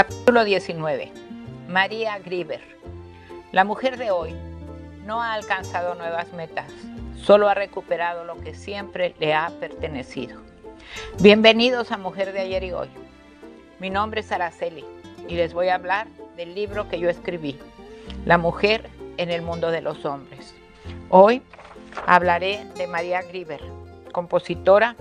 Capítulo 19. María Grieber. La mujer de hoy no ha alcanzado nuevas metas, solo ha recuperado lo que siempre le ha pertenecido. Bienvenidos a Mujer de ayer y hoy. Mi nombre es Araceli y les voy a hablar del libro que yo escribí, La mujer en el mundo de los hombres. Hoy hablaré de María Grieber, compositora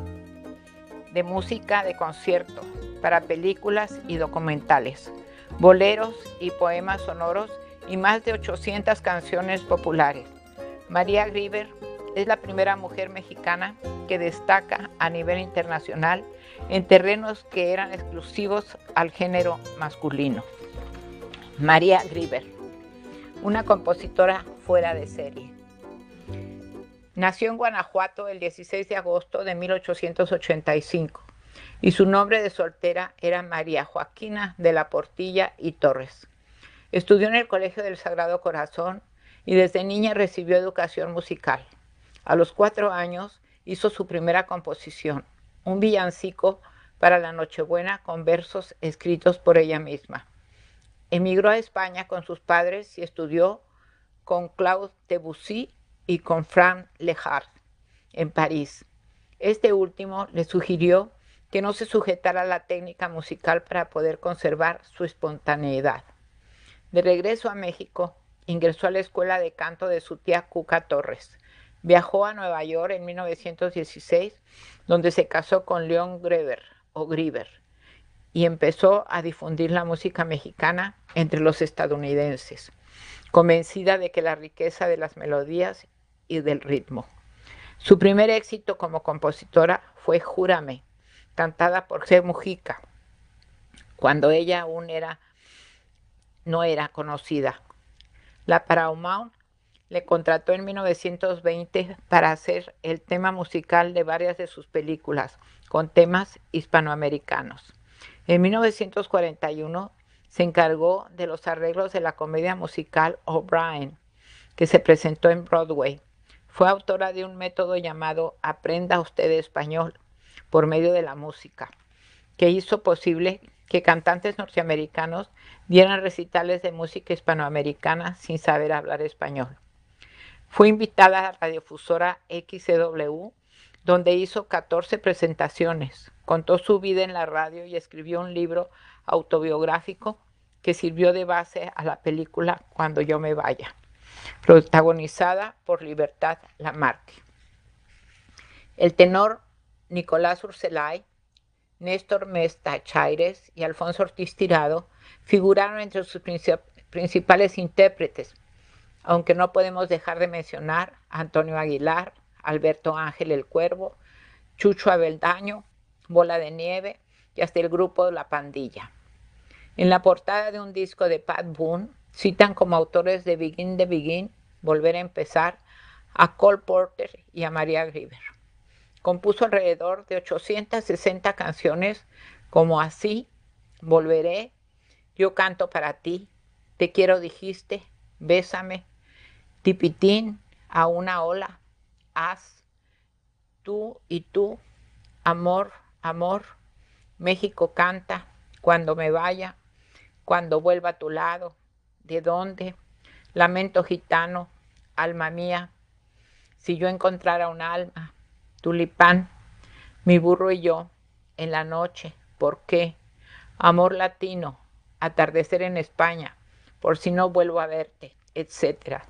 de música de concierto para películas y documentales, boleros y poemas sonoros y más de 800 canciones populares. María Grieber es la primera mujer mexicana que destaca a nivel internacional en terrenos que eran exclusivos al género masculino. María Grieber, una compositora fuera de serie. Nació en Guanajuato el 16 de agosto de 1885 y su nombre de soltera era María Joaquina de la Portilla y Torres. Estudió en el Colegio del Sagrado Corazón y desde niña recibió educación musical. A los cuatro años hizo su primera composición, un villancico para la Nochebuena con versos escritos por ella misma. Emigró a España con sus padres y estudió con Claude Debussy y con Frank Lehart en París. Este último le sugirió que no se sujetara a la técnica musical para poder conservar su espontaneidad. De regreso a México, ingresó a la escuela de canto de su tía Cuca Torres. Viajó a Nueva York en 1916, donde se casó con León Greber o Grieber y empezó a difundir la música mexicana entre los estadounidenses, convencida de que la riqueza de las melodías y del ritmo. Su primer éxito como compositora fue Júrame, cantada por C. Mujica, cuando ella aún era, no era conocida. La Paramount le contrató en 1920 para hacer el tema musical de varias de sus películas, con temas hispanoamericanos. En 1941 se encargó de los arreglos de la comedia musical O'Brien, que se presentó en Broadway. Fue autora de un método llamado Aprenda usted español, por medio de la música, que hizo posible que cantantes norteamericanos dieran recitales de música hispanoamericana sin saber hablar español. Fue invitada a la radiofusora XCW, donde hizo 14 presentaciones, contó su vida en la radio y escribió un libro autobiográfico que sirvió de base a la película Cuando yo me vaya, protagonizada por Libertad Lamarque. El tenor Nicolás Urselay, Néstor Mesta Chaires y Alfonso Ortiz Tirado figuraron entre sus principales intérpretes, aunque no podemos dejar de mencionar a Antonio Aguilar, Alberto Ángel el Cuervo, Chucho Abeldaño, Bola de Nieve y hasta el grupo La Pandilla. En la portada de un disco de Pat Boone citan como autores de Begin the Begin, Volver a empezar, a Cole Porter y a María Grieber. Compuso alrededor de 860 canciones como Así, Volveré, Yo canto para ti, Te quiero dijiste, Bésame, Tipitín, A una ola, Haz, Tú y tú, Amor, Amor, México canta, Cuando me vaya, Cuando vuelva a tu lado, ¿De dónde? Lamento gitano, alma mía, si yo encontrara un alma, tulipán, mi burro y yo, en la noche, ¿por qué? Amor latino, atardecer en España, por si no vuelvo a verte, etc.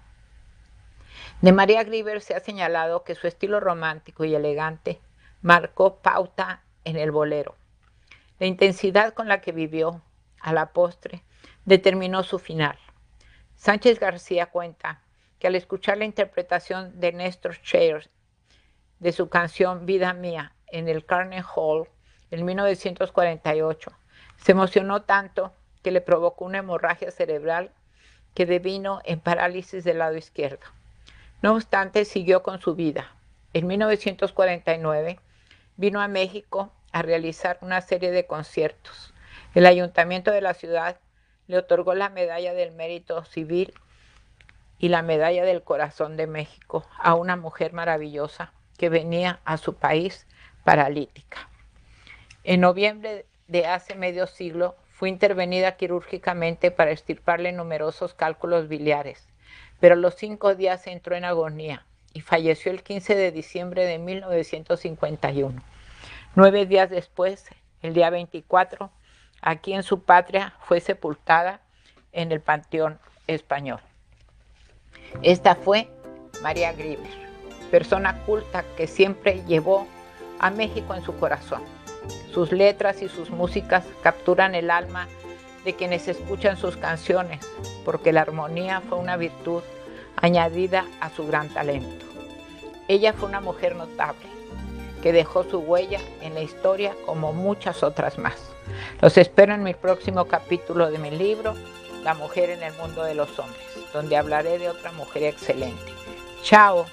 De María Grieber se ha señalado que su estilo romántico y elegante marcó pauta en el bolero. La intensidad con la que vivió a la postre determinó su final. Sánchez García cuenta que al escuchar la interpretación de Néstor Chairs de su canción Vida Mía en el Carnegie Hall en 1948. Se emocionó tanto que le provocó una hemorragia cerebral que devino en parálisis del lado izquierdo. No obstante, siguió con su vida. En 1949 vino a México a realizar una serie de conciertos. El ayuntamiento de la ciudad le otorgó la medalla del mérito civil y la medalla del corazón de México a una mujer maravillosa que venía a su país paralítica. En noviembre de hace medio siglo fue intervenida quirúrgicamente para extirparle numerosos cálculos biliares, pero a los cinco días entró en agonía y falleció el 15 de diciembre de 1951. Nueve días después, el día 24, aquí en su patria fue sepultada en el Panteón Español. Esta fue María Grieber, persona culta que siempre llevó a México en su corazón. Sus letras y sus músicas capturan el alma de quienes escuchan sus canciones, porque la armonía fue una virtud añadida a su gran talento. Ella fue una mujer notable, que dejó su huella en la historia como muchas otras más. Los espero en mi próximo capítulo de mi libro, La mujer en el mundo de los hombres, donde hablaré de otra mujer excelente. Chao.